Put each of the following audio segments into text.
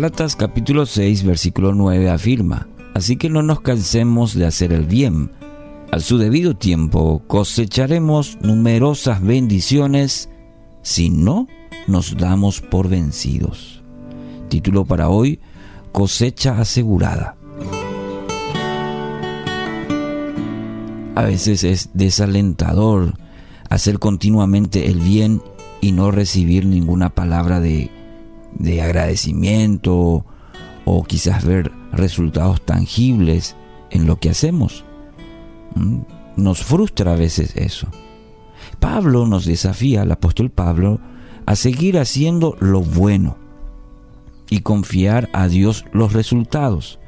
Gálatas capítulo 6 versículo 9 afirma, Así que no nos cansemos de hacer el bien. A su debido tiempo cosecharemos numerosas bendiciones si no nos damos por vencidos. Título para hoy, cosecha asegurada. A veces es desalentador hacer continuamente el bien y no recibir ninguna palabra de, de agradecimiento o quizás ver resultados tangibles en lo que hacemos. Mm, nos frustra a veces eso. Pablo nos desafía, el apóstol Pablo, a seguir haciendo lo bueno y confiar a Dios los resultados.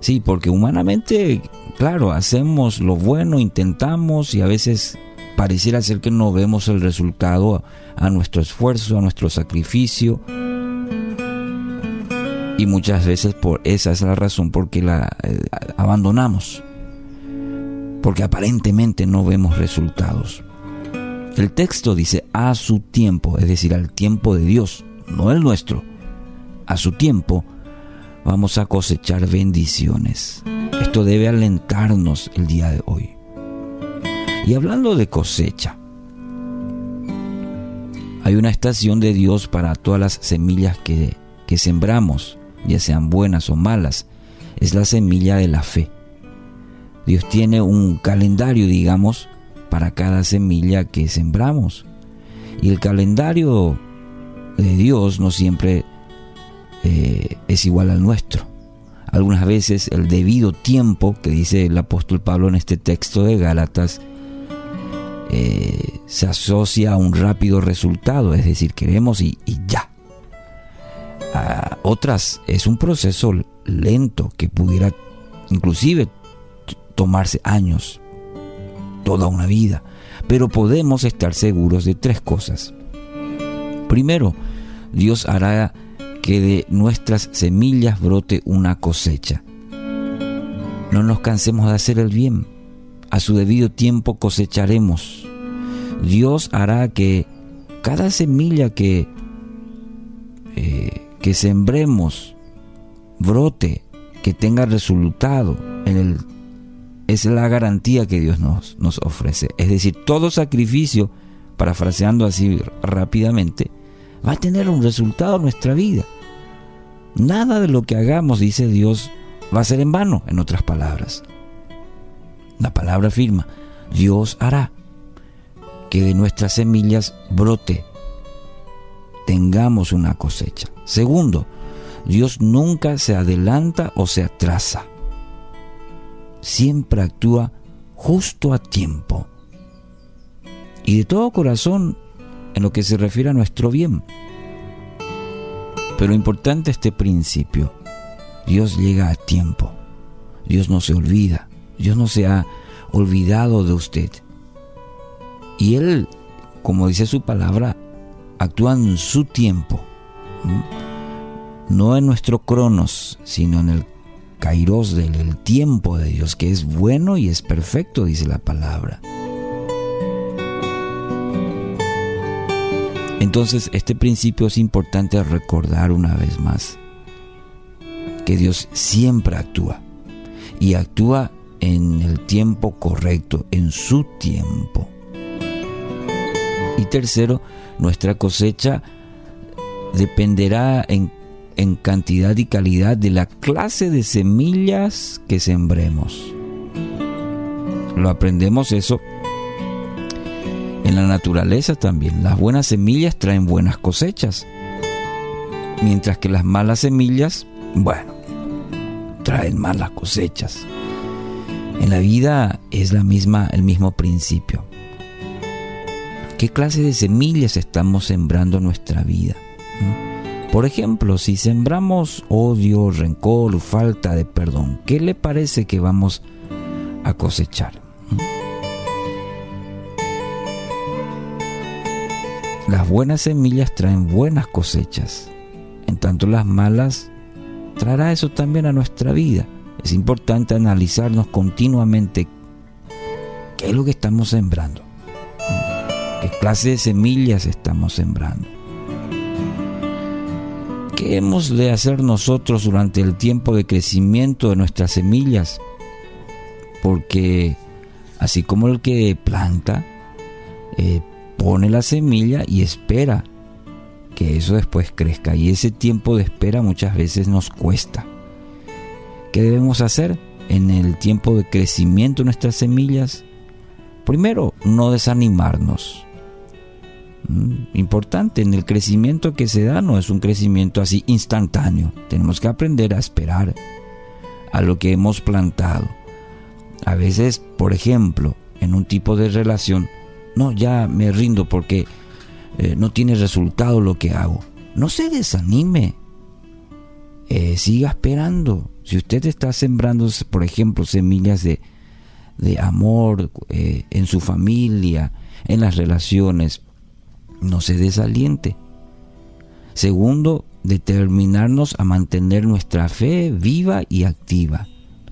Sí, porque humanamente, claro, hacemos lo bueno, intentamos y a veces pareciera ser que no vemos el resultado a nuestro esfuerzo, a nuestro sacrificio. Y muchas veces por esa es la razón por que la eh, abandonamos. Porque aparentemente no vemos resultados. El texto dice a su tiempo, es decir, al tiempo de Dios, no el nuestro. A su tiempo vamos a cosechar bendiciones. Esto debe alentarnos el día de hoy. Y hablando de cosecha, hay una estación de Dios para todas las semillas que, que sembramos, ya sean buenas o malas. Es la semilla de la fe. Dios tiene un calendario, digamos, para cada semilla que sembramos. Y el calendario de Dios no siempre eh, es igual al nuestro. Algunas veces el debido tiempo que dice el apóstol Pablo en este texto de Gálatas eh, se asocia a un rápido resultado, es decir, queremos y, ya. Otras es un proceso lento que pudiera inclusive tomarse años toda una vida. Pero podemos estar seguros de tres cosas. Primero, Dios hará que de nuestras semillas brote una cosecha. No nos cansemos de hacer el bien. A su debido tiempo cosecharemos. Dios hará que cada semilla que, eh, que sembremos brote, que tenga resultado en el es la garantía que Dios nos, nos ofrece. Es decir, todo sacrificio, parafraseando así rápidamente, va a tener un resultado en nuestra vida. Nada de lo que hagamos, dice Dios, va a ser en vano, en otras palabras. La palabra afirma, Dios hará que de nuestras semillas brote, tengamos una cosecha. Segundo, Dios nunca se adelanta o se atrasa siempre actúa justo a tiempo y de todo corazón en lo que se refiere a nuestro bien. Pero importante este principio, Dios llega a tiempo, Dios no se olvida, Dios no se ha olvidado de usted. Y Él, como dice su palabra, actúa en su tiempo, no en nuestro cronos, sino en el kairos del tiempo de Dios, que es bueno y es perfecto, dice la palabra. Entonces, este principio es importante recordar una vez más, que Dios siempre actúa y actúa en el tiempo correcto, en su tiempo. Tercero, nuestra cosecha dependerá en en cantidad y calidad de la clase de semillas que sembremos. Lo aprendemos eso en la naturaleza también. Las buenas semillas traen buenas cosechas, mientras que las malas semillas, bueno, traen malas cosechas. En la vida es la misma, el mismo principio. ¿Qué clase de semillas estamos sembrando en nuestra vida? Por ejemplo, si sembramos odio, rencor, falta de perdón, ¿qué le parece que vamos a cosechar? Las buenas semillas traen buenas cosechas, en tanto las malas traerá eso también a nuestra vida. Es importante analizarnos continuamente qué es lo que estamos sembrando, qué clase de semillas estamos sembrando. ¿Qué hemos de hacer nosotros durante el tiempo de crecimiento de nuestras semillas? Porque así como el que planta, eh, pone la semilla y espera que eso después crezca. Y ese tiempo de espera muchas veces nos cuesta. ¿Qué debemos hacer en el tiempo de crecimiento de nuestras semillas? Primero, no desanimarnos. Mm, importante, en el crecimiento que se da no es un crecimiento así instantáneo. Tenemos que aprender a esperar a lo que hemos plantado. A veces, por ejemplo, en un tipo de relación, no, ya me rindo porque eh, no tiene resultado lo que hago. No se desanime. Eh, siga esperando. Si usted está sembrando, por ejemplo, semillas de, de amor eh, en su familia, en las relaciones, no se desaliente. Segundo, determinarnos a mantener nuestra fe viva y activa.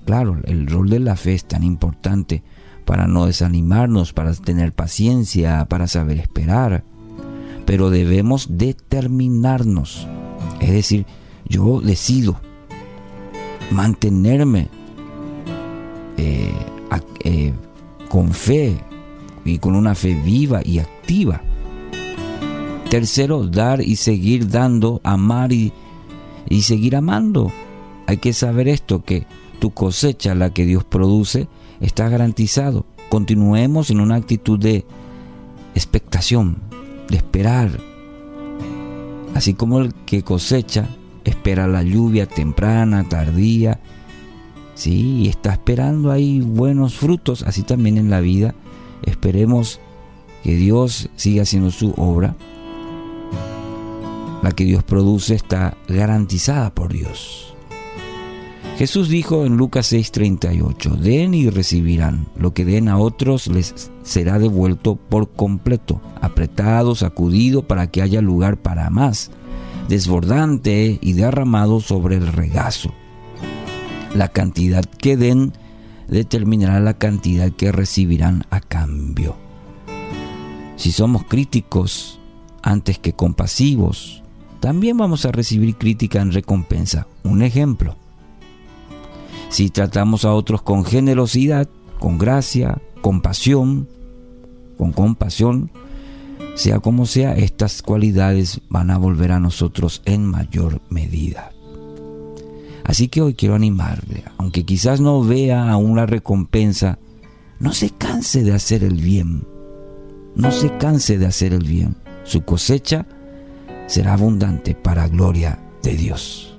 Claro, el rol de la fe es tan importante para no desanimarnos, para tener paciencia, para saber esperar. Pero debemos determinarnos. Es decir, yo decido mantenerme eh, eh, con fe y con una fe viva y activa Tercero, dar y seguir dando, amar y, y seguir amando. Hay que saber esto, que tu cosecha, la que Dios produce, está garantizado. Continuemos en una actitud de expectación, de esperar. Así como el que cosecha espera la lluvia temprana, tardía, sí, y está esperando ahí buenos frutos, así también en la vida. Esperemos que Dios siga haciendo su obra la que Dios produce está garantizada por Dios. Jesús dijo en Lucas 6:38, den y recibirán, lo que den a otros les será devuelto por completo, apretado, sacudido para que haya lugar para más, desbordante y derramado sobre el regazo. La cantidad que den determinará la cantidad que recibirán a cambio. Si somos críticos antes que compasivos, también vamos a recibir crítica en recompensa. Un ejemplo. Si tratamos a otros con generosidad, con gracia, compasión, con compasión, sea como sea, estas cualidades van a volver a nosotros en mayor medida. Así que hoy quiero animarle, aunque quizás no vea aún la recompensa, no se canse de hacer el bien. No se canse de hacer el bien. Su cosecha será abundante para gloria de Dios.